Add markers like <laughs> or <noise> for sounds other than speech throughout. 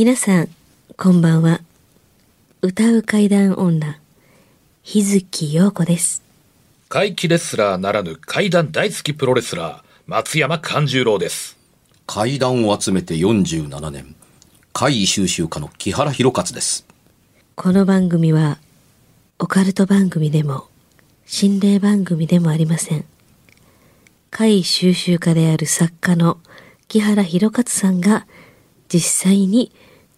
皆さん、こんばんは。歌う階段女、日月陽子です。怪奇レスラーならぬ怪談大好きプロレスラー、松山勘十郎です。怪談を集めて47年怪異収集家の木原博勝ですこの番組は、オカルト番組でも、心霊番組でもありません。怪異収集家である作家の木原博勝さんが、実際に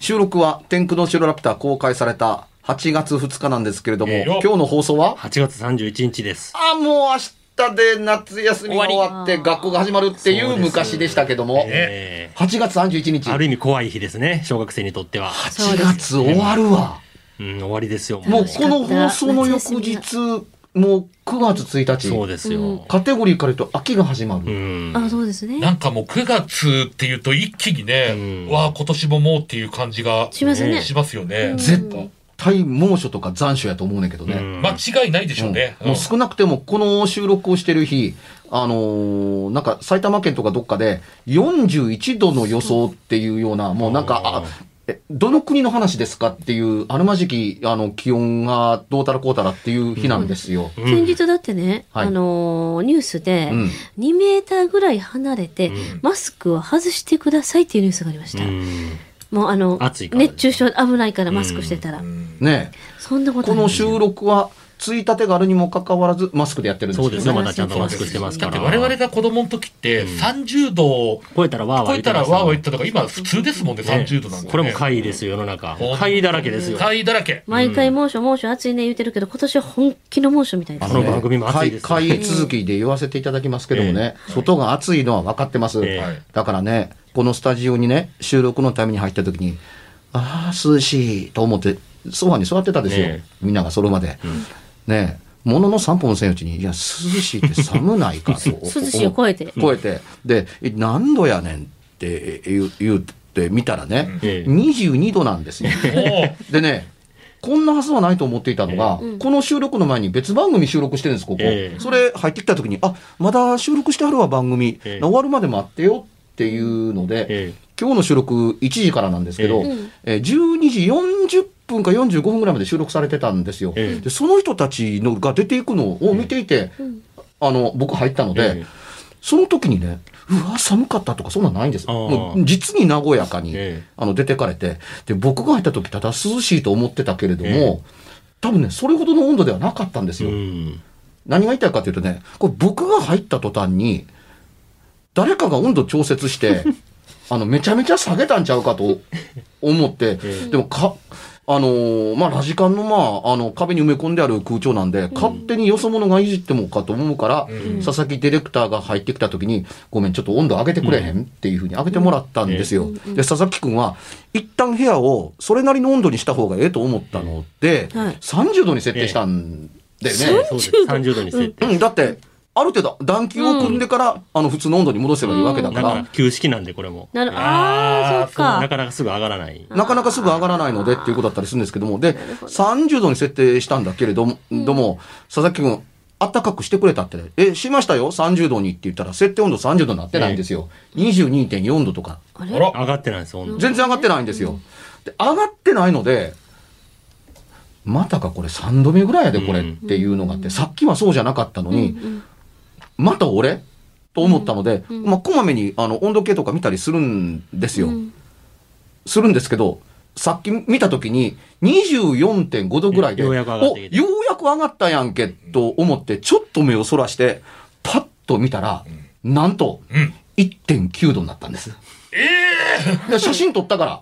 収録は天空の城ラピュタ公開された8月2日なんですけれども、ええよ。今日の放送は？8月31日です。あもう明日で夏休みが終わって学校が始まるっていう昔でしたけども、え8月31日。ーある意味怖い日ですね、小学生にとっては。8月終わるわ。うん、終わりですよ。もうこの放送の翌日もう9月1日そうですよ。カテゴリーから言うと秋が始まる、うん。あ、そうですね。なんかもう9月っていうと一気にね、うんわあ今年ももうっていう感じがしますね。しますよね。絶対猛暑とか残暑やと思うねんけどね、うん間違いないでしょうね。うんもう少なくてもこの収録をしてる日、あのーなんか埼玉県とかどっかで41度の予想っていうような、もうなんか、あえどの国の話ですかっていう、あるまじき、あの、気温がどうたらこうたらっていう日なんですよ。うん。先日だってね、はい。あのーニュースでうん。2メーターぐらい離れて、マスクを外してくださいっていうニュースがありました。うん。もうあの熱中症危ないからマスクしてたら、ね。そんなことこの収録は、ついたてがあるにもかかわらず、マスクでやってるんですよそうですよ、まだちゃんとマスクしてますから。だって我々が子供の時って30度を超えたらわーわー超えたらわーわー言ったととか今普通ですもんね、30度なんて、これも怪異ですよ、世の中。怪異だらけですよ。怪異だらけ。毎回猛暑猛暑暑いね言ってるけど今年は本気の猛暑みたいですこの番組も暑いですよ会会議続きで言わせていただきますけどもね、外が暑いのは分かってます。ええ。だからね、このスタジオにね、収録のために入った時に、ああ、涼しいと思って、ソファに座ってたんですよ。ええ。みんなが揃うまで。ねえ、ものの3分せんうちに、いや、涼しいって寒ないかと。<laughs> 涼しいを超えて。超えて。で、え何度やねんって言う言ってみたらね、ええ。22度なんですよ。もでね、こんなはずはないと思っていたのが、この収録の前に別番組収録してるんです、ここ。ええ。それ入ってきた時に、あ、まだ収録してはるわ、番組。ええ。終わるまで待ってよっていうので、え今日の収録1時からなんですけど、ええー12時40分か45分ぐらいまで収録されてたんですよ。ええでその人たちのが出ていくのを見ていて、あの、僕入ったので、ええその時にね、うわ、寒かったとかそんなんないんです。もう実に和やかに、ええあの出てかれて、で、僕が入った時ただ涼しいと思ってたけれども、え多分ね、それほどの温度ではなかったんですよ。うん。何が言いたいかというとね、これ僕が入った途端に、誰かが温度調節して、<laughs> あの、めちゃめちゃ下げたんちゃうかと思って、えでもか、あのーまあ、ラジカンの、まあ、あの、壁に埋め込んである空調なんで、勝手によそ者がいじってもかと思うから、佐々木ディレクターが入ってきた時に、ごめん、ちょっと温度上げてくれへんっていうふうに上げてもらったんですよ。で、佐々木くんは、一旦部屋をそれなりの温度にした方がええと思ったので、はい30度に設定したんだよね。そうです。30度に設定。うん、だって、ある程度、暖球を組んでから、あの、普通の温度に戻せばいいわけだか、ら。ら、旧式なんで、これも。なるああそっか。なかなかすぐ上がらない。なかなかすぐ上がらないのでっていうことだったりするんですけども、で、30度に設定したんだけれども、ども佐々木君、あったかくしてくれたって、え、しましたよ、30度にって言ったら、設定温度30度になってないんですよ。22.4度とか。あら、上がってないんです、温度。全然上がってないんですよ。で、上がってないので、またかこれ3度目ぐらいやでこれっていうのがあって、さっきはそうじゃなかったのに、また俺？と思ったので、まあ、こまめにあの温度計とか見たりするんですよ。するんですけど、さっき見たときに24.5度ぐらいで、ようやく上がようやく上がったやんけ、と思って、ちょっと目をそらして、パッと見たら、なんと、うん。1.9度になったんです。で写真撮ったから。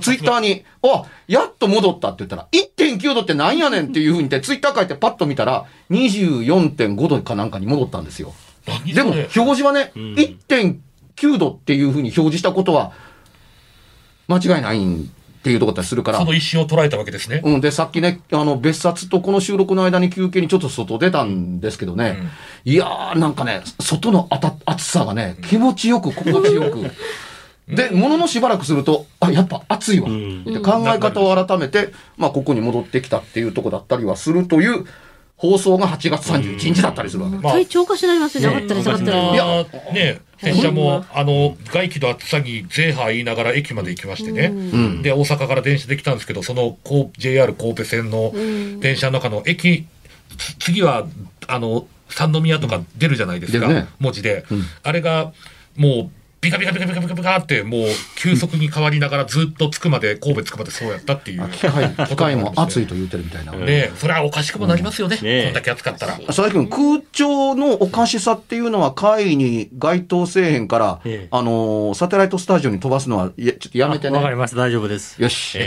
ツイッターに、あ、やっと戻ったって言ったら、1.9度ってなんやねんっていうふうに言って、ツイッター書いてパッと見たら、24.5度かなんかに戻ったんですよ。でも、表示はね、ん1.9度っていうふうに表示したことは、間違いないっていうところだったりするからそ、の一瞬を捉えたわけですね。うん、で、さっきね、あの、別冊とこの収録の間に休憩にちょっと外出たんですけどね、いやー、なんかね、外のあた暑さがね、気持ちよく、心地よく。<laughs> で、もののしばらくすると、あ、やっぱ暑いわ。ん。で考え方を改めて、まあ、ここに戻ってきたっていうとこだったりはするという、放送が8月31日だったりするわけ。まあ。体調おかしになりますね。上がったり下がったり。いやね、電車も、あの、外気の暑さにゼーハー言いながら駅まで行きましてね。ん。で、大阪から電車で来たんですけど、その、こう JR 神戸線の電車の中の駅、つ次は、あの、三宮とか出るじゃないですか、出るね。文字で。ん。あれが、もう、ビカビカビカビカビカビカって、もう、急速に変わりながらずっと着くまで、神戸着くまでそうやったっていう。機械、機械も暑いと言ってるみたいな。ねそれはおかしくもなりますよね。ねこんだけ暑かったら。佐々木君、空調のおかしさっていうのは、会議に該当せえへんから、あのサテライトスタジオに飛ばすのは、やちょっとやめてね。わかります。大丈夫です。よし。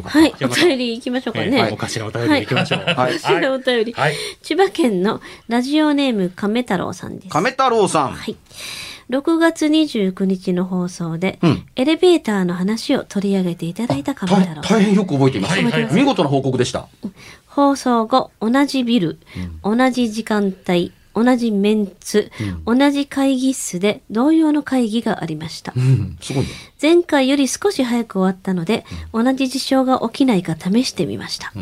はい。お便り行きましょうかね。おかしなお便りでいきましょう。はいおかしなお便り。千葉県のラジオネーム亀太郎さんです。亀太郎さん。はい。6月29日の放送で、うんエレベーターの話を取り上げていただいた亀太郎さん。大大変よく覚えています。はいはいはい見事な報告でした。放送後、同じビル、同じ時間帯、同じメンツ、同じ会議室で同様の会議がありました。うん、すごいね。前回より少し早く終わったので、同じ事象が起きないか試してみました。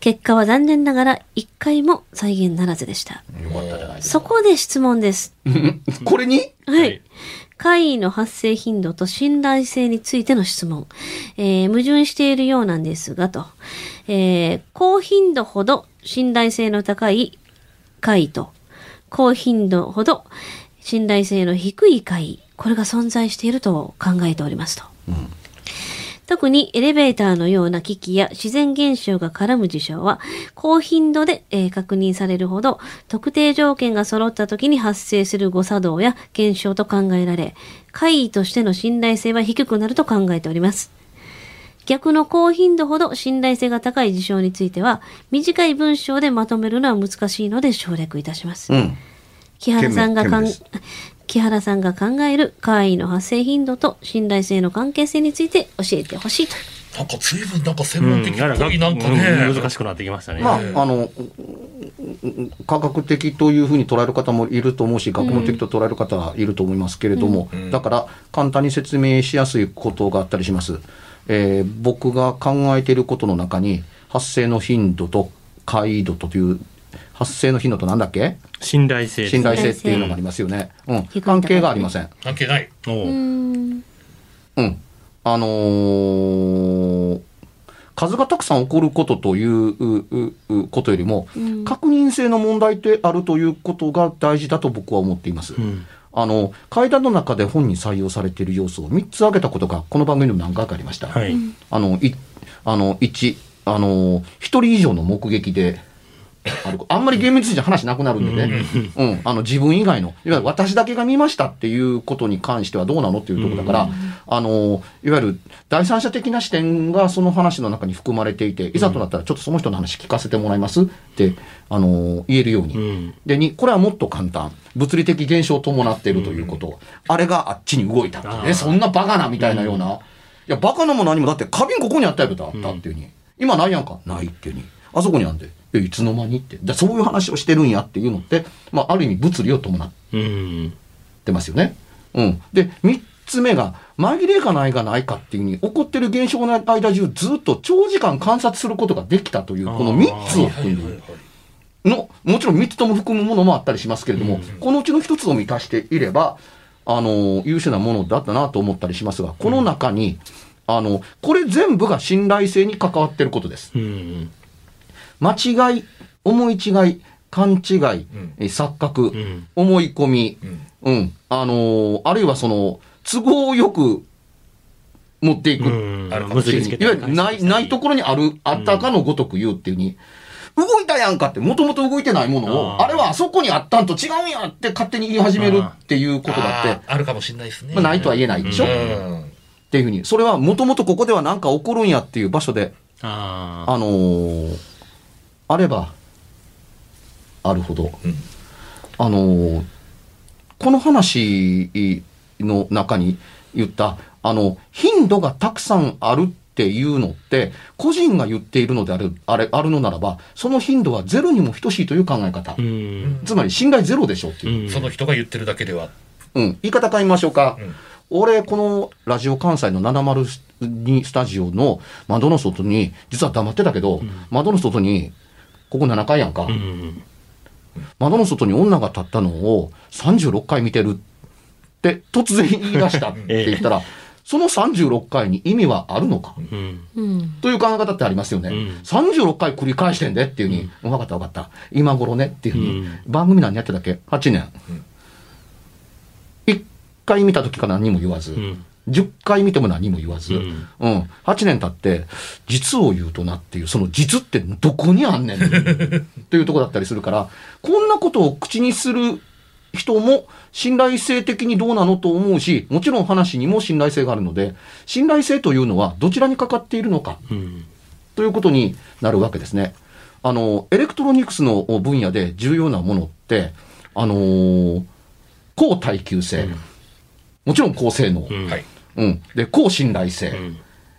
ん結果は残念ながら一回も再現ならずでした。よかったじゃないですそこで質問です。か。<laughs> これに？はい。はい怪異の発生頻度と信頼性についての質問。えー矛盾しているようなんですが、と。えー高頻度ほど信頼性の高い怪異と、高頻度ほど信頼性の低い怪異。これが存在していると考えておりますと。特にエレベーターのような機器や自然現象が絡む事象は高頻度で、えー確認されるほど特定条件が揃った時に発生する誤作動や現象と考えられ怪異としての信頼性は低くなると考えております。逆の高頻度ほど信頼性が高い事象については短い文章でまとめるのは難しいので省略いたします。うん。木原さんが木原さんが考える怪異の発生頻度と信頼性の関係性について教えてほしいと。なんか随分なんか専うん、門的っぽいなんかうんね。難しくなってきましたね。まあ、あの、うん科学的というふうに捉える方もいると思うし、学問的と捉える方はいると思いますけれども、んだから簡単に説明しやすいことがあったりします。えー僕が考えていることの中に、発生の頻度と回度という、発生の頻度となんだっけ？信頼性信頼性っていうのがありますよね。うん。関係がありません。関係ない。おうん。うん。あのー数がたくさん起こることといううううことよりも、確認性の問題であるということが大事だと僕は思っています。んあの、階段の中で本に採用されている要素を3つ挙げたことが、この番組でも何回かありました。はい。あの、い、あの、1、あの、一人以上の目撃で、あるあんまり厳密に話なくなるんでね、うん、あの、自分以外の、いわゆる私だけが見ましたっていうことに関してはどうなのっていうところだから、あの、いわゆる第三者的な視点がその話の中に含まれていて、いざとなったらちょっとその人の話聞かせてもらいますって、あの、言えるように。うん。で、に、これはもっと簡単。物理的現象を伴っているということ。あれがあっちに動いたってそんなバカなみたいなような。いや、バカなも何もだって花瓶ここにあったやろとあったっていうに。今ないやんかないっていうに。あそこにあんで。え、いつの間にって。でそういう話をしてるんやっていうのって、まあ、ある意味物理を伴っうん。てますよね。うん。で、三つ目が、紛れがないがないかっていうに、起こってる現象の間中ずっと長時間観察することができたという、この三つ。の、もちろん3つとも含むものもあったりしますけれども、このうちの1つを満たしていれば、あの、優秀なものだったなと思ったりしますが、この中に、あの、これ全部が信頼性に関わっていることです。うん。間違い、思い違い、勘違い、え錯覚、ん。思い込み、うん。うん、あのーあるいはその、都合よく持っていく。うん。あるかも結しれない。いわゆるない、ないところにある、あったかのごとく言うっていうに、動いたやんかって、もともと動いてないものを、あれはあそこにあったんと違うんやって勝手に言い始めるっていうことだって、あるかもしれないですね。まあ、ないとは言えないでしょ、うっん。ていうふうに。それはもともとここではなんか起こるんやっていう場所で、ああ。あのーあれば、あるほど、うんあのーこの話の中に言った、あの、頻度がたくさんあるっていうのって、個人が言っているのである、あれ、あるのならば、その頻度はゼロにも等しいという考え方。うん。つまり、信頼ゼロでしょうっていう。うんその人が言ってるだけでは。うん。言い方変えましょうか。うん俺、このラジオ関西の702スタジオの窓の外に、実は黙ってたけど、窓の外に、ここ7階やんか。うん。窓の外に女が立ったのを36回見てるって突然言い出したって言ったら、その36回に意味はあるのか？うん。うん。という考え方ってありますよね。うん36回繰り返してんでっていうに、分かった分かった。今頃ねっていうふうに、うん番組何やってたっけ ?8 年。うん1回見た時から何も言わず、うん。10回見ても何も言わず、ううん。ん、8年経って、実を言うとなっていう、その実ってどこにあんねん <laughs> というとこだったりするから、こんなことを口にする人も信頼性的にどうなのと思うし、もちろん話にも信頼性があるので、信頼性というのはどちらにかかっているのかうん。ということになるわけですね。あの、エレクトロニクスの分野で重要なものって、あのー高耐久性、もちろん高性能、うん。はい。うん。で、高信頼性、うん。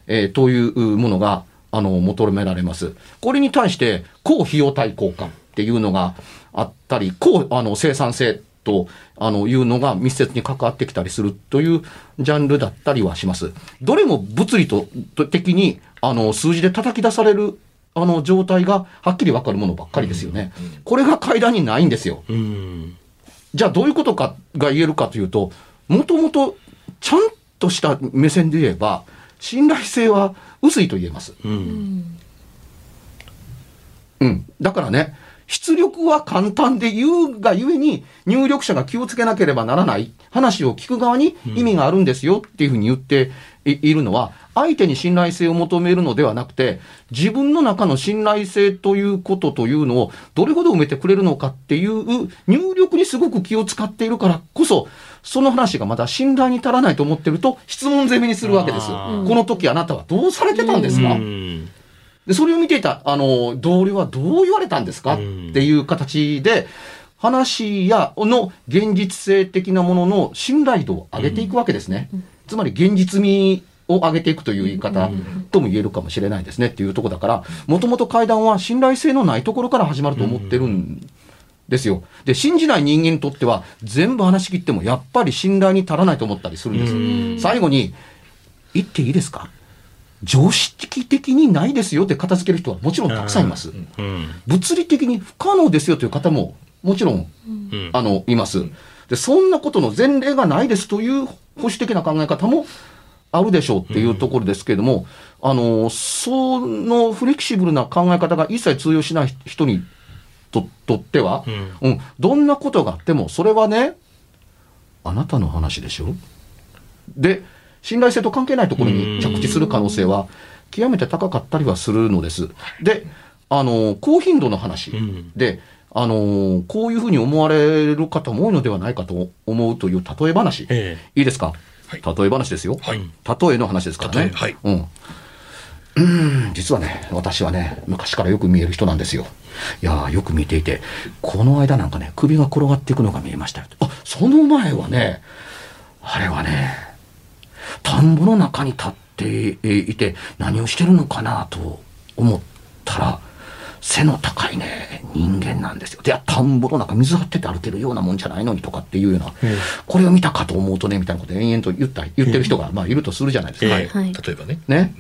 えーというものが、あの、求められます。これに対して、高費用対効果っていうのがあったり、高、あの、生産性と、あの、いうのが密接に関わってきたりするというジャンルだったりはします。どれも物理と、と的に、あの、数字で叩き出される、あの、状態がはっきりわかるものばっかりですよね。これが階段にないんですよ。うん。じゃあどういうことかが言えるかというと、もともとちゃんとした目線で言えば、信頼性は薄いと言えます。うん。うん。だからね、出力は簡単で言うがゆえに、入力者が気をつけなければならない話を聞く側に意味があるんですよっていうふうに言っていいるのは、相手に信頼性を求めるのではなくて、自分の中の信頼性ということというのをどれほど埋めてくれるのかっていう入力にすごく気を使っているからこそ、その話がまだ信頼に足らないと思ってると質問攻めにするわけです。この時あなたはどうされてたんですか、うん。で、それを見ていた、あの、同僚はどう言われたんですか、うんっていう形で、話や、の現実性的なものの信頼度を上げていくわけですね。つまり現実味を上げていくという言い方とも言えるかもしれないですねっていうところだから、もともと会談は信頼性のないところから始まると思ってるんですよ。で、信じない人間にとっては、全部話し切ってもやっぱり信頼に足らないと思ったりするんです。うん最後に、言っていいですか？常識的にないですよって片付ける人はもちろんたくさんいます。うん。物理的に不可能ですよという方ももちろん。あの、います。で、そんなことの前例がないですという保守的な考え方もあるでしょうっていうところですけれども、あの、そのフレキシブルな考え方が一切通用しない人にととっては、うん。うん、どんなことがあっても、それはね、あなたの話でしょ？で、信頼性と関係ないところに着地する可能性は極めて高かったりはするのです。で、あの、高頻度の話うん。で、あの、こういうふうに思われる方も多いのではないかと思うという例え話。えいいですか、はい例え話ですよ。はい。例えの話ですからね。はいうん。うーん、実はね、私はね、昔からよく見える人なんですよ。いやーよく見ていて、この間なんかね、首が転がっていくのが見えましたよ。あ、その前はね、あれはね、田んぼの中に立っていて、何をしてるのかなと思ったら、背の高いね、人間なんですよ。で、田んぼの中水張ってて歩けるようなもんじゃないのにとかっていうような、えこれを見たかと思うとね、みたいなことを延々と言った、言ってる人が、まあ、いるとするじゃないですか。はい。はい例えばね。ね。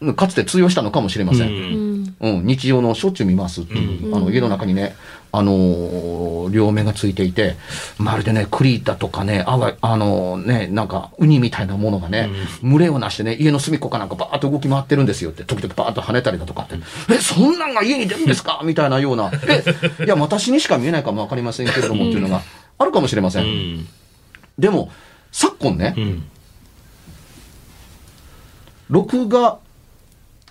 うん。かつて通用したのかもしれません。ううんん。うん、日常のしょっちゅう見ますっていう、あの家の中にね、あのー両目がついていて、まるでね、クリータとかね、あわ、あのーね、なんか、ウニみたいなものがね、群れをなしてね、家の隅っこかなんかバーッと動き回ってるんですよって、時々バーッと跳ねたりだとかって、え、そんなんが家に出るんですか？みたいなような、え、いや、私にしか見えないかもわかりませんけれどもっていうのがあるかもしれませ。うんん。でも、昨今ね、うん。録画、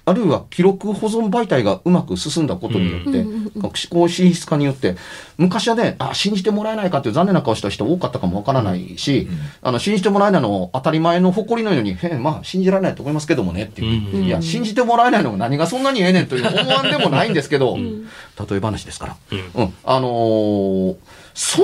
あるいは記録保存媒体がうまく進んだことによって、思考進出化によって、昔はね、あ、信じてもらえないかっていう残念な顔した人多かったかもわからないし、あの、信じてもらえないのを当たり前の誇りのように、へんまあ、信じられないと思いますけどもねっていう。うんいや、信じてもらえないのが何がそんなにええねんという思わんでもないんですけど、例え話ですから。うん。あのーそ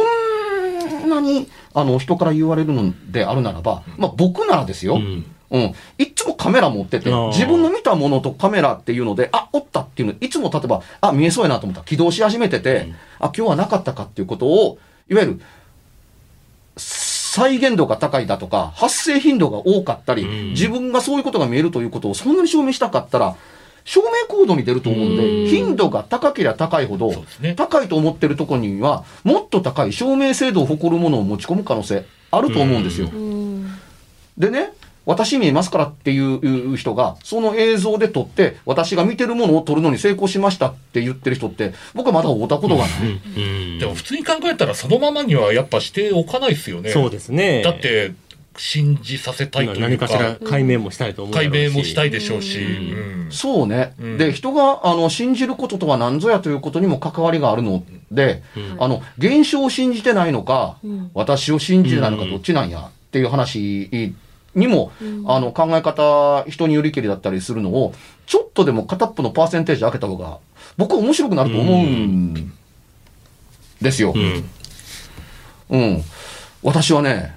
んなに、あの、人から言われるのであるならば、まあ僕ならですよ。うんうん。いつもカメラ持ってて自分の見たものとカメラっていうので、あ、おったっていうの、いつも例えば、あ、見えそうやなと思った。ら起動し始めてて、あ、今日はなかったかっていうことを、いわゆる、再現度が高いだとか、発生頻度が多かったり、うん。自分がそういうことが見えるということをそんなに証明したかったら、証明コードに出ると思うんで、うん。頻度が高ければ高いほど高いと思ってるところには、もっと高い証明精度を誇るものを持ち込む可能性あると思うんですよ。うん。でね、私見えますからっていう人が、その映像で撮って、私が見てるものを撮るのに成功しましたって言ってる人って、僕はまだ会ったことがない。うんでも普通に考えたらそのままにはやっぱしておかないですよね。そうですね。だって、信じさせたいというか、何かしら解明もしたいと思う解。明もしたいでしょうし、うんうんそうね。うんで、人が、あの、信じることとは何ぞやということにも関わりがあるので、うんあの、現象を信じてないのか、うん私を信じてないのかうんどっちなんやっていう話にも、うんあの、考え方、人によりけりだったりするのを、ちょっとでも片っぽのパーセンテージ上げた方が、僕は面白くなると思うんですよ。うん。うん。私はね、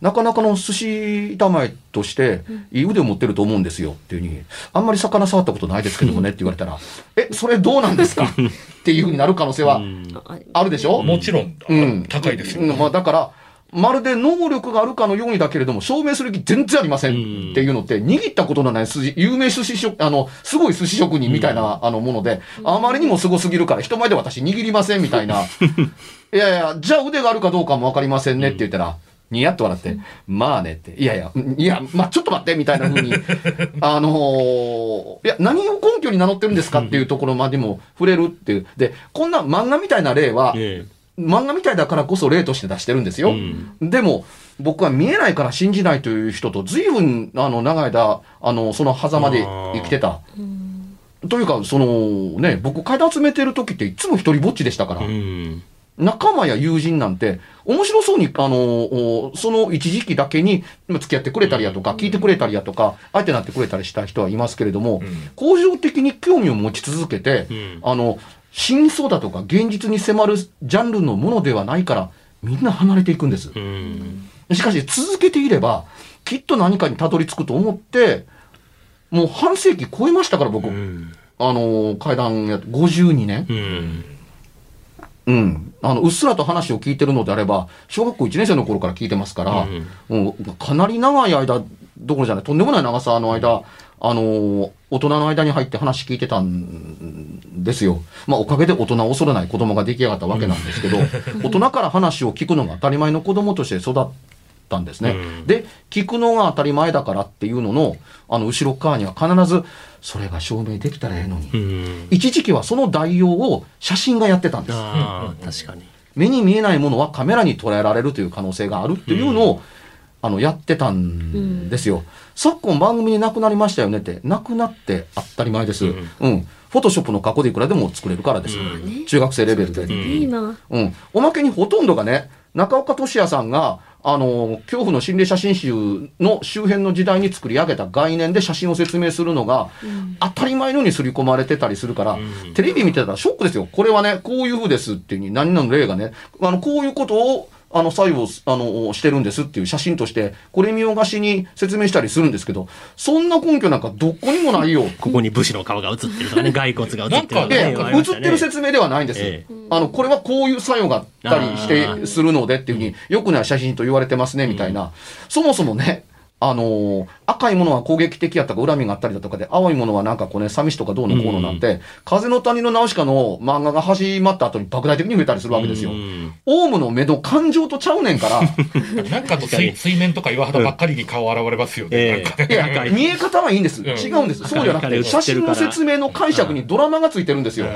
なかなかの寿司板前として、いい腕を持ってると思うんですよっていうふうに、あんまり魚触ったことないですけどもねって言われたら、え、それどうなんですか？<laughs> っていうふうになる可能性はうんああるでしょ？もちろん、うん。高いですよ。うんまあ、だから、まるで能力があるかのようにだけれども、証明する気全然ありませんっていうのって、握ったことのない寿司、有名寿司職、あの、すごい寿司職人みたいな、あの、もので、あまりにもすごすぎるから、人前で私握りませんみたいな。<laughs> いやいや、じゃあ腕があるかどうかもわかりませんねって言ったら、ニヤッと笑って、まあねって、いやいや、うんいや、まあちょっと待って、みたいな風に、<laughs> あのーいや、何を根拠に名乗ってるんですかっていうところまでも触れるっていう。で、こんな漫画みたいな例は、え漫画みたいだからこそ例として出してるんですえよ。うん。でも、僕は見えないから信じないという人と、随分、あの、長い間、あの、その狭間で生きてた。というか、その、ね、僕階段集めてる時っていつも一人ぼっちでしたから、うん。仲間や友人なんて、面白そうに、あの、おその一時期だけにまあ付き合ってくれたりやとか、聞いてくれたりやとか、相手になってくれたりした人はいますけれども、うん。恒常的に興味を持ち続けて、うん。あの、真相だとか現実に迫るジャンルのものではないから、みんな離れていくんです。うん。しかし続けていれば、きっと何かにたどり着くと思って、もう半世紀超えましたから、僕。うん。あの、階段やって52年。うん。うん。あの、うっすらと話を聞いてるのであれば、小学校1年生の頃から聞いてますから、もうかなり長い間、どころじゃない、とんでもない長さの間、あの、大人の間に入って話聞いてたんですよ。まあ、おかげで大人を恐れない子供が出来上がったわけなんですけど、<laughs> 大人から話を聞くのが当たり前の子供として育ったんですね。うんで、聞くのが当たり前だからっていうのの、あの、後ろ側には必ず、それが証明できたらええのに。うん。一時期はその代用を写真がやってたんです。確かに。目に見えないものはカメラに捉えられるという可能性があるっていうのを、あの、やってたんですよ。昨今番組になくなりましたよねって、なくなって当たり前です。ううんん。フォトショップの過去でいくらでも作れるからです。うん中学生レベルで。んいいな。うん。おまけにほとんどがね、中岡俊也さんが、あの、恐怖の心霊写真集の周辺の時代に作り上げた概念で写真を説明するのが、当たり前のように刷り込まれてたりするから、うんテレビ見てたらショックですよ。これはね、こういう風ですっていうふうに、何々の例がね、あの、こういうことを、あの、作用、あの、してるんですっていう写真として、これ見よがしに説明したりするんですけど、そんな根拠なんかどこにもないよ。ここに武士の顔が映ってるとかね、骸骨が映ってるとかね。映ってる説明ではないんです。ええあの、これはこういう作用があったりしあて、ーするのでっていうふうに、良くない写真と言われてますね、みたいな。そもそもね、あのー赤いものは攻撃的やったか恨みがあったりだとかで、青いものはなんかこうね、寂しとかどうのこうのなんて、風の谷のナウシカの漫画が始まった後に莫大的に増えたりするわけですよう。んオウムの目の感情とちゃうねんから、<laughs> なんかの水水面とか岩肌ばっかりに顔現れますよね。ええなんいや、見え方はいいんです。うん違うんです。そうじゃなくて、写真の説明の解釈にドラマがついてるんですよ。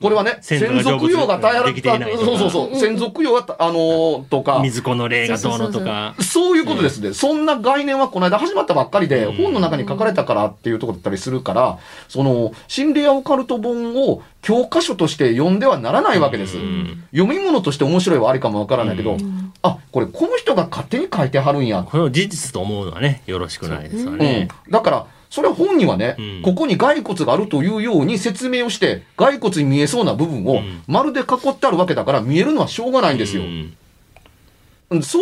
うんこれはね、先祖が専属用が大変だできていないとかそうそうそう。専属用が、あのーとか、水子の霊がどうのとか。そういうことですね。そんな概念はこの間始まったばっかりで、うん本の中に書かれたからっていうところだったりするから、その、心霊やオカルト本を教科書として読んではならないわけです。うん読み物として面白いはありかもわからないけど、うんあ、これこの人が勝手に書いてはるんや。これを事実と思うのはね、よろしくないですよね。うん。だから、それは本にはね、うんここに骸骨があるというように説明をして、骸骨に見えそうな部分をうんまるで囲ってあるわけだから見えるのはしょうがないんですよ。うんうんそ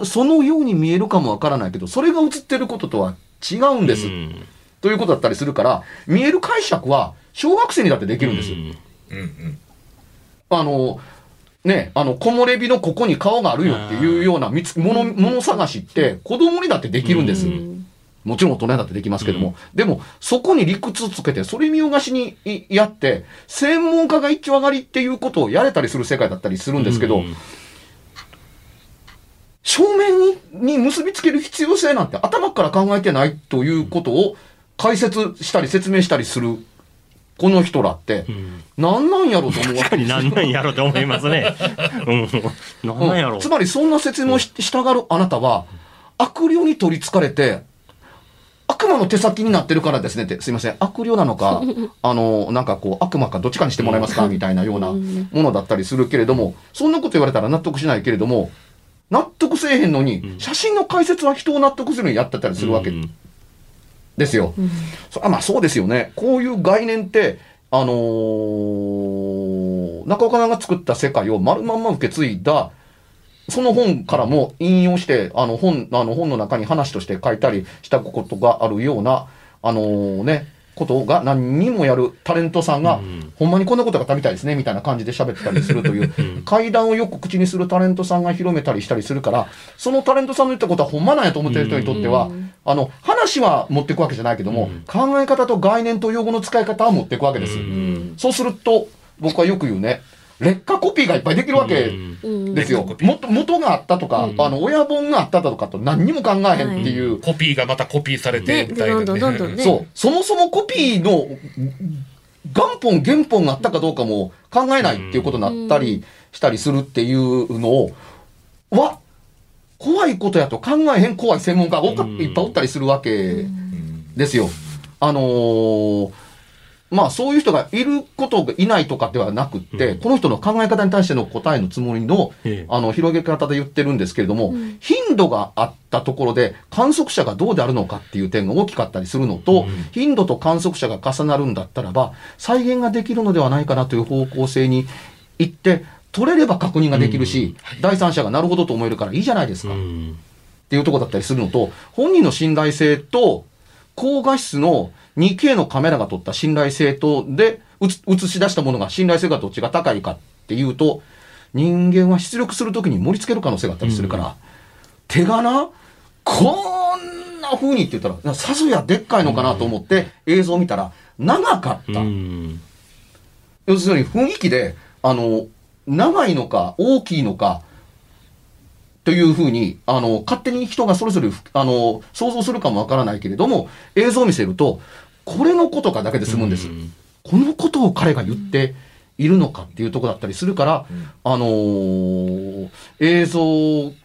うそのように見えるかもわからないけど、それが映ってることとは違うんです。うんということだったりするから、見える解釈は小学生にだってできるんですよ。うんうんうん。あの、ね、あの、木漏れ日のここに顔があるよっていうような見つ、もの、もの探しって子供にだってできるんです。うんもちろん大人だってできますけども。でも、そこに理屈つけて、それ見よがしにいやって、専門家が一丁上がりっていうことをやれたりする世界だったりするんですけど、うん正面にに結びつける必要性なんて頭から考えてないということを解説したり説明したりする、この人らってう、ん何なんやろうと思うわ確かになんなんやろうと思いますね。<laughs> うん。なんなんやろう。うんつまりそんな説明をし従うあなたは、悪霊に取り憑かれて、悪魔の手先になってるからですねって、すいません、悪霊なのか、<laughs> あの、なんかこう、悪魔かどっちかにしてもらえますかみたいなようなものだったりするけれども、そんなこと言われたら納得しないけれども、納得せえへんのに、うん写真の解説は人を納得するようにやってたりするわけうんですよ。そあまあそうですよね。こういう概念って、あのー中岡さんが作った世界を丸まんま受け継いだ、その本からも引用して、あの本、あの本の中に話として書いたりしたことがあるような、あのーね、ことが何人もやるタレントさんが、うん。ほんまにこんなことがあったみたいですね、みたいな感じで喋ってたりするという、階段をよく口にするタレントさんが広めたりしたりするから、そのタレントさんの言ったことはほんまなんやと思ってる人にとっては、あの、話は持っていくわけじゃないけども、うん。考え方と概念と用語の使い方は持っていくわけです。うん。そうすると、僕はよく言うね、劣化コピーがいっぱいできるわけうん。ですよ。元元があったとか、うん。あの、親本があったとかと何にも考えへんっていう、コピーがまたコピーされて、ねみたいな、ね。どんどんどんどんね。そう、そもそもコピーの元本、原本があったかどうかも考えないっていうことになったりしたりするっていうのを、わ怖いことやと考えへん怖い専門家がいっぱいおったりするわけうんですよ。あのーまあそういう人がいることがいないとかではなくって、うん。この人の考え方に対しての答えのつもりの、ええ。あの、広げ方で言ってるんですけれども、頻度があったところで観測者がどうであるのかっていう点が大きかったりするのと、うん。頻度と観測者が重なるんだったらば、再現ができるのではないかなという方向性に行って、取れれば確認ができるし、第三者がなるほどと思えるからいいじゃないですか。うん。っていうところだったりするのと、本人の信頼性と、高画質の 2K のカメラが撮った信頼性と、で、映映し出したものが信頼性がどっちが高いかっていうと、人間は出力するときに盛り付ける可能性があったりするから、手がな、こんな風にって言ったら、さぞやでっかいのかなと思って映像を見たら、長かった。うん。要するに雰囲気で、あの、長いのか大きいのか、というふうに、あの、勝手に人がそれぞれ、あの、想像するかもわからないけれども、映像を見せると、これのことかだけで済むんです。うん。このことを彼が言っているのかっていうところだったりするから、あのー映像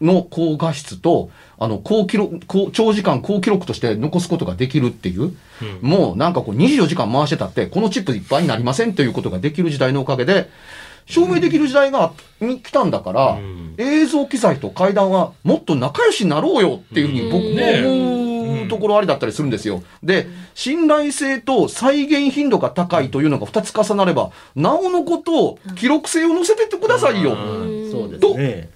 の高画質と、あの、高記録、高長時間高記録として残すことができるっていう、もうなんかこう24時間回してたって、このチップいっぱいになりませんということができる時代のおかげで、証明できる時代が、に来たんだから、うん映像機材と階段はもっと仲良しになろうよっていうふうに僕うんも思うところありだったりするんですよ。で、信頼性と再現頻度が高いというのが2つ重なれば、なおのことを記録性を載せてってくださいよ、うんそうですね。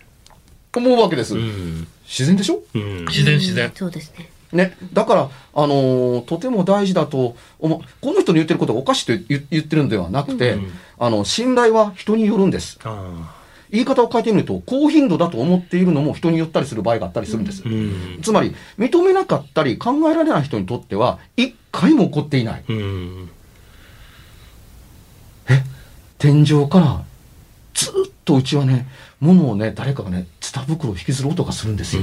思うわけです。うん自然でしょ？うん自然自然。そうですね。ね。だから、あのーとても大事だと思う。この人の言ってることがおかしいと言言ってるんではなくて、うんあの、信頼は人によるんです。あ言い方を変えてみると、高頻度だと思っているのも人によったりする場合があったりするんです。ーうんつまり、認めなかったり考えられない人にとっては、一回も起こっていない。うん天井から、ずっとうちはね、物をね、誰かがね、ツタ袋を引きずる音がするんですよ。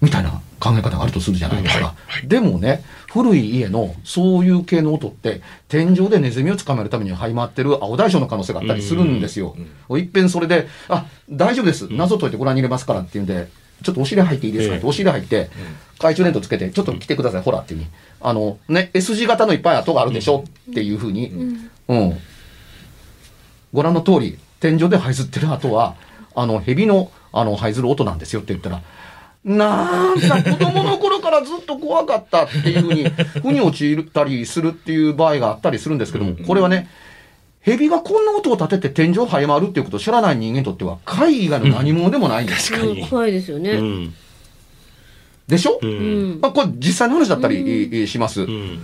みたいな考え方があるとするじゃないですか。でもね、古い家のそういう系の音って、天井でネズミを捕まえるために這い回ってる青大将の可能性があったりするんですよ。いっぺんそれで、あ、大丈夫です。謎解いてご覧に入れますからっていうんで、ちょっとお尻入っていいですか？って、ええお尻入って、懐中電灯つけて、ちょっと来てください、ほらっていうに。あの、ね、S 字型のいっぱい跡があるでしょっていうふうに、うん。ご覧の通り、天井で這いずってる跡は、あの、蛇の、あの、這いずる音なんですよって言ったら、なんか子供の頃からずっと怖かったっていうふうに、<laughs> 腑に落ちたりするっていう場合があったりするんですけども、これはね、蛇がこんな音を立てて天井を這い回るっていうことを知らない人間にとっては、怪異以外の何者でもないんです。確かにうん怖いですよね。うん。でしょ、う。うんん。まあ、これ実際の話だったり、えーします。うん。うん。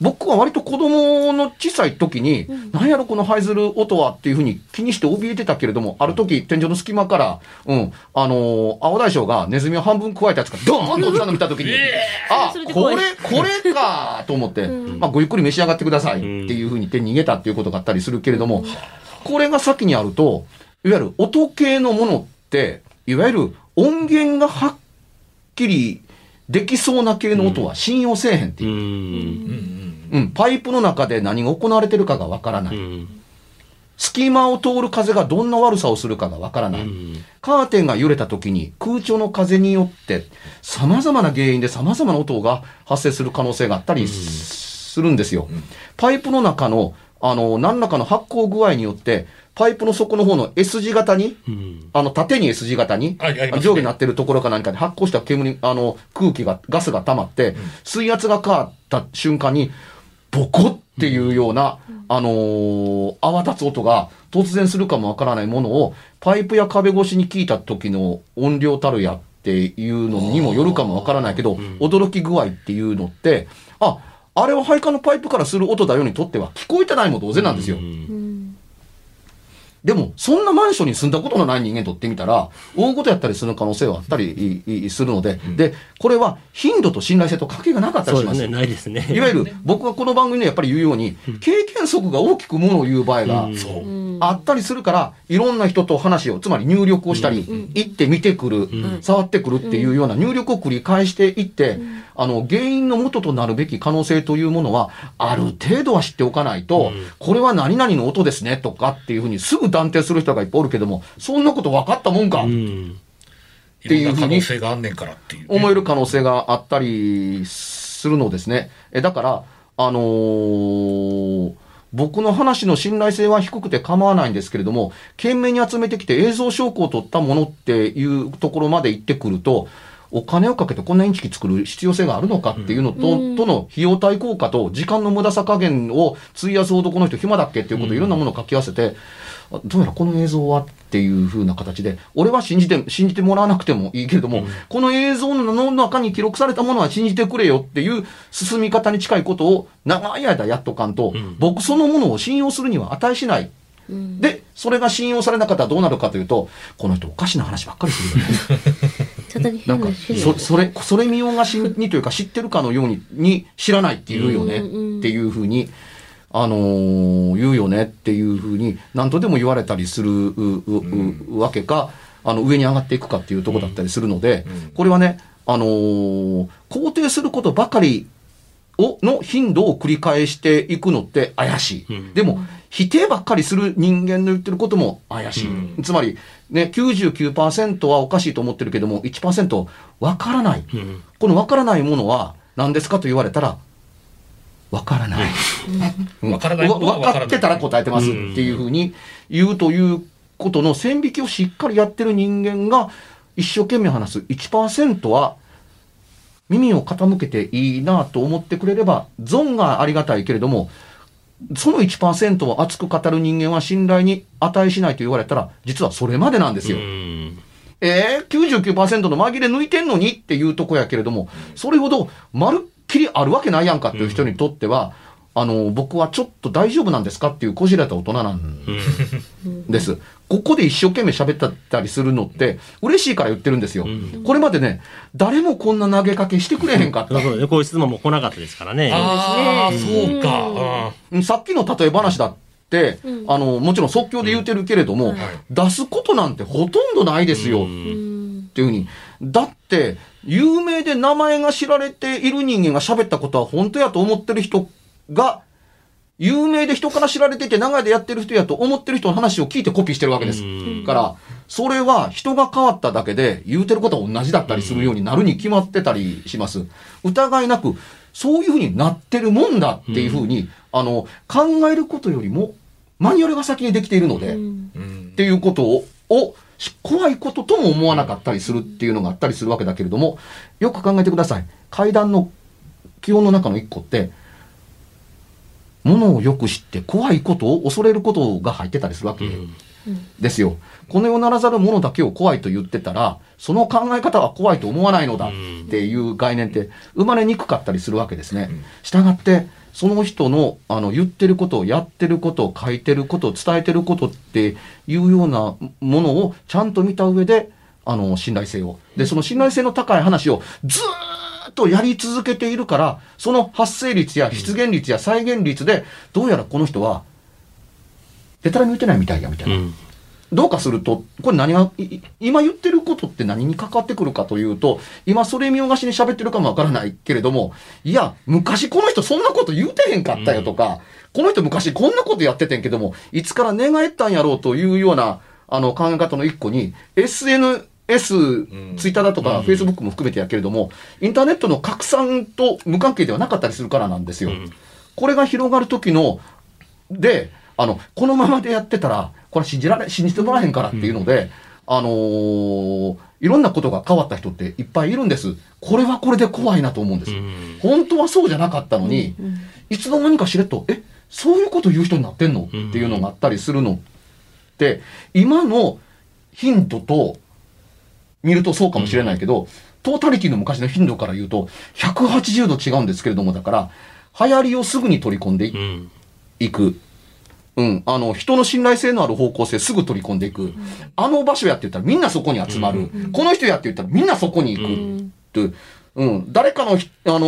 僕は割と子供の小さい時に、何やろこの這いずる音はっていうふうに気にして怯えてたけれども、ある時天井の隙間から、うん、あのー青大将がネズミを半分加えたやつがドーンと落ちたの見た時に、<laughs> あこれ、これかと思って、まあごゆっくり召し上がってくださいっていうふうに言って逃げたっていうことがあったりするけれども、これが先にあると、いわゆる音系のものって、いわゆる音源がはっきりできそうな系の音は信用せえへんってういう。ん。うん、パイプの中で何が行われてるかがわからない。うん。隙間を通る風がどんな悪さをするかがわからない。カーテンが揺れた時に空調の風によって様々な原因で様々な音が発生する可能性があったりするんですよ。パイプの中の、あの、何らかの発光具合によって、パイプの底の方の S 字型に、うん。あの、縦に S 字型に、ね。上下になってるところか何かで発酵した煙、あの、空気が、ガスが溜まって、水圧が変わった瞬間に、ボコっていうような、あのー泡立つ音が突然するかもわからないものを、パイプや壁越しに聞いた時の音量たるやっていうのにもよるかもわからないけど、驚き具合っていうのって、あ、あれは配管のパイプからする音だよにとっては聞こえてないも同然なんですよ。でも、そんなマンションに住んだことのない人間にとってみたら、大事やったりする可能性はあったりするので、で、これは頻度と信頼性と関係がなかったりしますす。そうでね。ないですね。いわゆる、僕がこの番組でやっぱり言うように、経験則が大きくものを言う場合がそう。あったりするから、いろんな人と話を、つまり入力をしたり、行って見てくる、触ってくるっていうような入力を繰り返していって、あの、原因の元となるべき可能性というものは、ある程度は知っておかないと、これは何々の音ですねとかっていうふうにすぐ断定する人がいっぱいおるけども、そんなこと分かったもんか。うん。ていうふうにいろんな可能性があんねんからっていう。ね、思える可能性があったりするのですね。えだから、あのー僕の話の信頼性は低くて構わないんですけれども、懸命に集めてきて映像証拠を取ったものっていうところまで行ってくると、お金をかけてこんなインチキ作る必要性があるのかっていうのと、との費用対効果と時間の無駄さ加減を費やすほどこの人暇だっけっていうことをいろんなものを書き合わせて、あどうやらこの映像はっていう風な形で、俺は信じて、信じてもらわなくてもいいけれども、この映像の中に記録されたものは信じてくれよっていう進み方に近いことを長い間やっとかんと、僕そのものを信用するには値しない。で、それが信用されなかったらどうなるかというと、この人おかしな話ばっかりするよね。<laughs> なんかそ、それ、それ見ようがしにというか知ってるかのように、に知らないって言うよね。うんうんっていうふうに、あのー言うよねっていうふうに、何とでも言われたりするわけか、あの、上に上がっていくかっていうところだったりするので、これはね、あのー肯定することばかりを、の頻度を繰り返していくのって怪しい。でも、否定ばっかりする人間の言ってることも怪しい。つまり、ね、99%はおかしいと思ってるけども、1%わからない。このわからないものは何ですかと言われたら、わからない。わからないものはわわからない分かってたら答えてますっていうふうに言うということの線引きをしっかりやってる人間が一生懸命話す1%は耳を傾けていいなと思ってくれれば、損がありがたいけれども、その1%を熱く語る人間は信頼に値しないと言われたら、実はそれまでなんですよ。うん。えー、99%の紛れ抜いてんのにっていうとこやけれども、それほどまるっきりあるわけないやんかっていう人にとっては、あの、僕はちょっと大丈夫なんですかっていうこじられた大人なんです。ここで一生懸命喋ったりするのって、嬉しいから言ってるんですよ。これまでね、誰もこんな投げかけしてくれへんかったそう。そうね。こういう質問も来なかったですからね。ああ、そうか。うんさっきの例え話だって、あの、もちろん即興で言うてるけれども、出すことなんてほとんどないですよ。うんっていうふうに。だって、有名で名前が知られている人間が喋ったことは本当やと思ってる人が、有名で人から知られていて長いでやってる人やと思ってる人の話を聞いてコピーしてるわけです。から、それは人が変わっただけで言うてることは同じだったりするようになるに決まってたりします。疑いなく、そういうふうになってるもんだっていうふうに、あの、考えることよりも、マニュアルが先にできているので、うんっていうことを、をし怖いこととも思わなかったりするっていうのがあったりするわけだけれども、よく考えてください。階段の基本の中の一個って、ものをよく知って怖いことを恐れることが入ってたりするわけですよ。この世ならざるものだけを怖いと言ってたら、その考え方は怖いと思わないのだっていう概念って生まれにくかったりするわけですね。したがって、その人のあの言ってることをやってることを書いてることを伝えてることっていうようなものをちゃんと見た上で、あの、信頼性を。で、その信頼性の高い話をずーっとやり続けているから、その発生率や出現率や再現率で、どうやらこの人は、でたらめ言ってないみたいや、みたいな。うんどうかすると、これ何が、今言ってることって何に関わってくるかというと、今それ見よがしに喋ってるかもわからないけれども、いや、昔この人そんなこと言うてへんかったよとか、この人昔こんなことやっててんけども、いつから寝返ったんやろうというような、あの考え方の一個に、SNS、ツイッターだとか、フェイスブックも含めてやけれども、インターネットの拡散と無関係ではなかったりするからなんですよ。これが広がる時の、で、あの、このままでやってたら、これ信じられ、信じてもらえへんからっていうので、あのーいろんなことが変わった人っていっぱいいるんです。これはこれで怖いなと思うんです。ん。本当はそうじゃなかったのに、いつの間にかしれっと、え、そういうこと言う人になってんの？っていうのがあったりするの。って、今の頻度と見るとそうかもしれないけど、トータリティの昔の頻度から言うと、180度違うんですけれども、だから、流行りをすぐに取り込んでいうん。いく。うん。あの、人の信頼性のある方向性すぐ取り込んでいく。あの場所やって言ったらみんなそこに集まる。この人やって言ったらみんなそこに行く。ってうん。誰かのひ、あの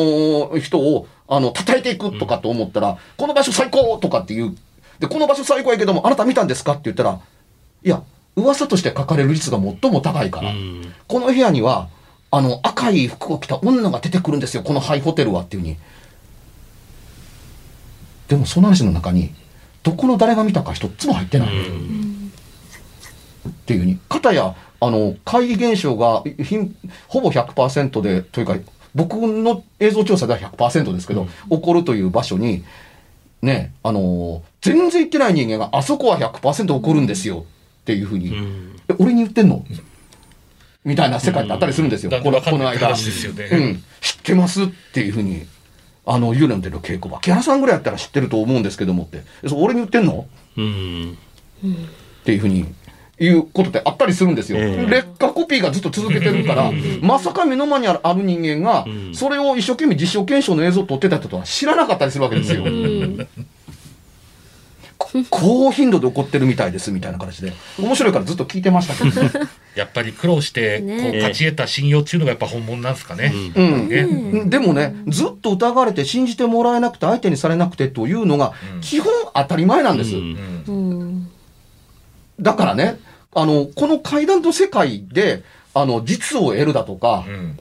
ー人を、あの、叩いていくとかと思ったら、この場所最高とかっていう。で、この場所最高やけども、あなた見たんですかって言ったら、いや、噂として書かれる率が最も高いから。うんこの部屋には、あの、赤い服を着た女が出てくるんですよ、このハイホテルはっていうふうに。でも、その話の中に、どこの誰が見たか一つも入ってない。っていうふうに。かたや、あの、怪異現象が、ひんほぼ100%で、というか、僕の映像調査では100%ですけど、起こるという場所に、ね、あの、全然行ってない人間が、あそこは100%起こるんですよ、っていうふうに。俺に言ってんの？みたいな世界ってあったりするんですよ。うんこの間。知ってます？っていうふうに。あの、幽霊の出る稽古場。木原さんぐらいやったら知ってると思うんですけどもって。えそう俺に言ってんの？うんっていうふうに。いうことってあったりするんですよ。ええ劣化コピーがずっと続けてるから、まさか目の前にあるある人間が、んそれを一生懸命実証検証の映像を撮ってた人とは知らなかったりするわけですよ。こ高頻度で起こってるみたいですみたいな形で。面白いからずっと聞いてましたけど。<laughs> やっぱり苦労して、こう、ね勝ち得た信用っていうのがやっぱ本物なんですかね。うんねでもね、ずっと疑われて信じてもらえなくて相手にされなくてというのがうん基本当たり前なんです。うんうんうん。だからね、あの、この階段の世界で、あの、実を得るだとかう、ん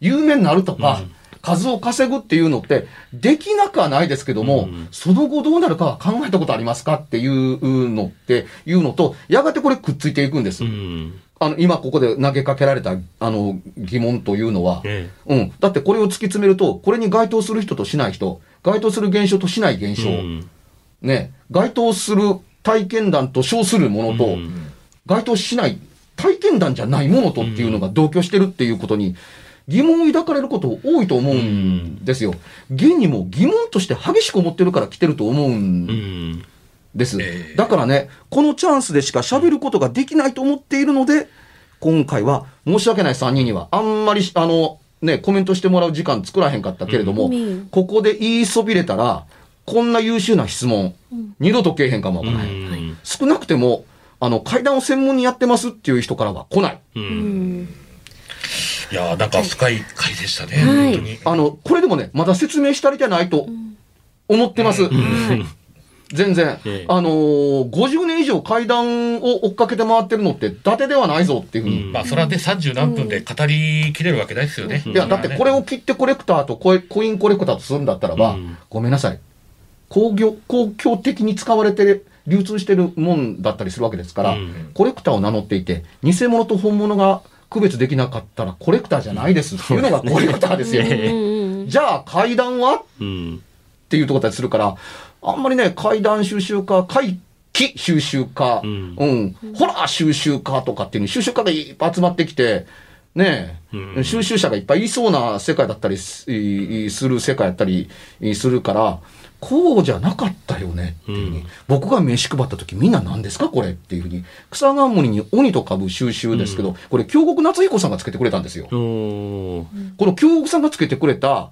有名になるとか、数を稼ぐっていうのって、できなくはないですけども、うん。その後どうなるかは考えたことありますかっていうのって、いうのと、やがてこれくっついていくんです。うん。あの、今ここで投げかけられた、あの、疑問というのは、えうん。だってこれを突き詰めると、これに該当する人としない人、該当する現象としない現象、えうん。ね、該当する体験談と称するものと、うん。該当しない体験談じゃないものとっていうのが同居してるっていうことに疑問を抱かれること多いと思うんですよ。現にも疑問として激しく思ってるから来てると思うんうん。です。ええ。だからね、このチャンスでしか喋ることができないと思っているので、今回は申し訳ない3人には、あんまり、あの、ね、コメントしてもらう時間作らへんかったけれども、うん。ここで言いそびれたら、こんな優秀な質問、二度とけえへんかもわからない。うん。少なくても、あの、階段を専門にやってますっていう人からは来ない。ううんん。いやーなんか深い回でしたね。はい本当に。あの、これでもね、まだ説明し足りてないと思ってます。はい。全然。ええあのー、50年以上階段を追っかけて回ってるのって、伊達ではないぞっていうふうに。うんまあ、それはね、30何分で語りきれるわけないですよね。いや、だってこれを切ってコレクターとコイコインコレクターとするんだったらば、うんごめんなさい。工業、公共的に使われてる、流通してるもんだったりするわけですから、うんコレクターを名乗っていて、偽物と本物が区別できなかったらコレクターじゃないです。っていうのがコレクターですよ。じゃあ階段は？っうん。ていうところだったりするから、あんまりね、階段収集家、怪奇収集家、ううん。ん、ホラー収集家とかっていうの収集家がいっぱい集まってきて、ねえ、うん。収集者がいっぱいいそうな世界だったりする世界だったりするから、こうじゃなかったよねっていうふうに、うん。僕が名刺配った時みんな何ですかこれっていうふうに、草冠に鬼と株収集ですけど、これ京極夏彦さんがつけてくれたんですよ。この京極さんがつけてくれた、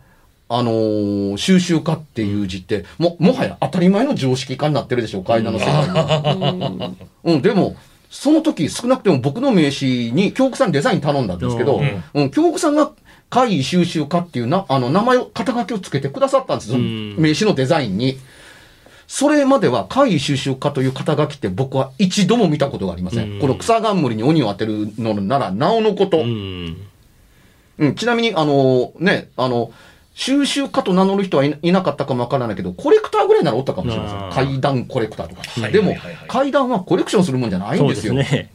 あのー収集家っていう字って、も、もはや当たり前の常識化になってるでしょう、階段の世界。うん、でも、その時少なくても僕の名刺に京極さんにデザイン頼んだんですけど、うん。うん、京極さんが怪異収集家っていうな、あの、名前を、肩書きをつけてくださったんですよ、うん名刺のデザインに。それまでは怪異収集家という肩書きって僕は一度も見たことがありません。うんこの草冠に鬼を当てるのならなおのこと。うん。うん、ちなみに、あのね、あの、収集家と名乗る人はいいなかったかもわからないけど、コレクターぐらいならおったかもしれません。階段コレクターとか。はいでも階段はコレクションするもんじゃないんそうでよ。ですすね。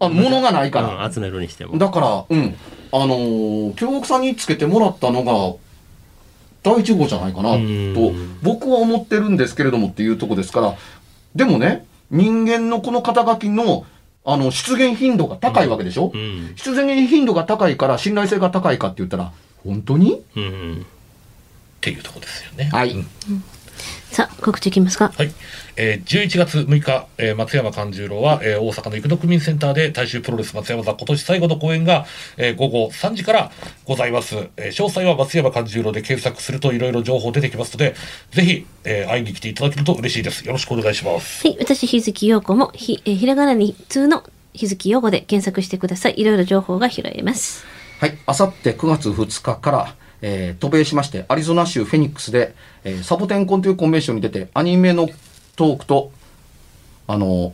あ物がないから。うん集めるにしても。だから、うん。あのー、京極さんにつけてもらったのが、第一号じゃないかな、うんと、僕は思ってるんですけれどもっていうとこですから、でもね、人間のこの肩書きの、あの、出現頻度が高いわけでしょ、うん。出現頻度が高いから信頼性が高いかって言ったら、本当に？うん。っていうところですよね。はいうんさあ、告知いきますか？はい。えー、11月6日、えー松山勘十郎は、えー大阪の生野区民センターで大衆プロレス松山座今年最後の公演が、えー午後3時からございます。えー詳細は松山勘十郎で検索するといろいろ情報出てきますので、ぜひ、えー会いに来ていただけると嬉しいです。よろしくお願いします。はい、私、日月陽子も、ひ、えーひらがなに通の日月陽子で検索してください。いろいろ情報が拾えます。はい。あさって9月2日から、えー渡米しまして、アリゾナ州フェニックスで、えーサボテンコンというコンベンションに出て、アニメのトークと、あの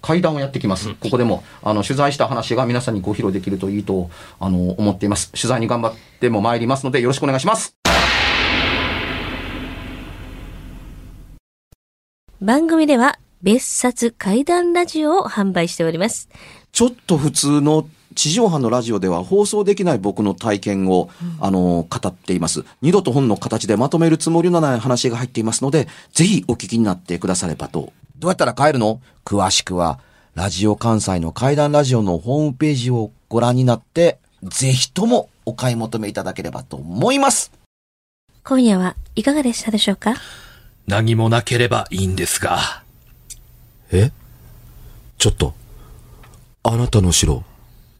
会談をやってきます。ここでも、あの、取材した話が皆さんにご披露できるといいと、あの思っています。取材に頑張っても参りますので、よろしくお願いします。番組では、別冊怪談ラジオを販売しております。ちょっと普通の地上波のラジオでは放送できない僕の体験を、あの、語っています。二度と本の形でまとめるつもりのない話が入っていますので、ぜひお聞きになってくださればと。どうやったら帰るの？詳しくは、ラジオ関西の怪談ラジオのホームページをご覧になって、ぜひともお買い求めいただければと思います。今夜はいかがでしたでしょうか？何もなければいいんですが。え？ちょっと、あなたの城、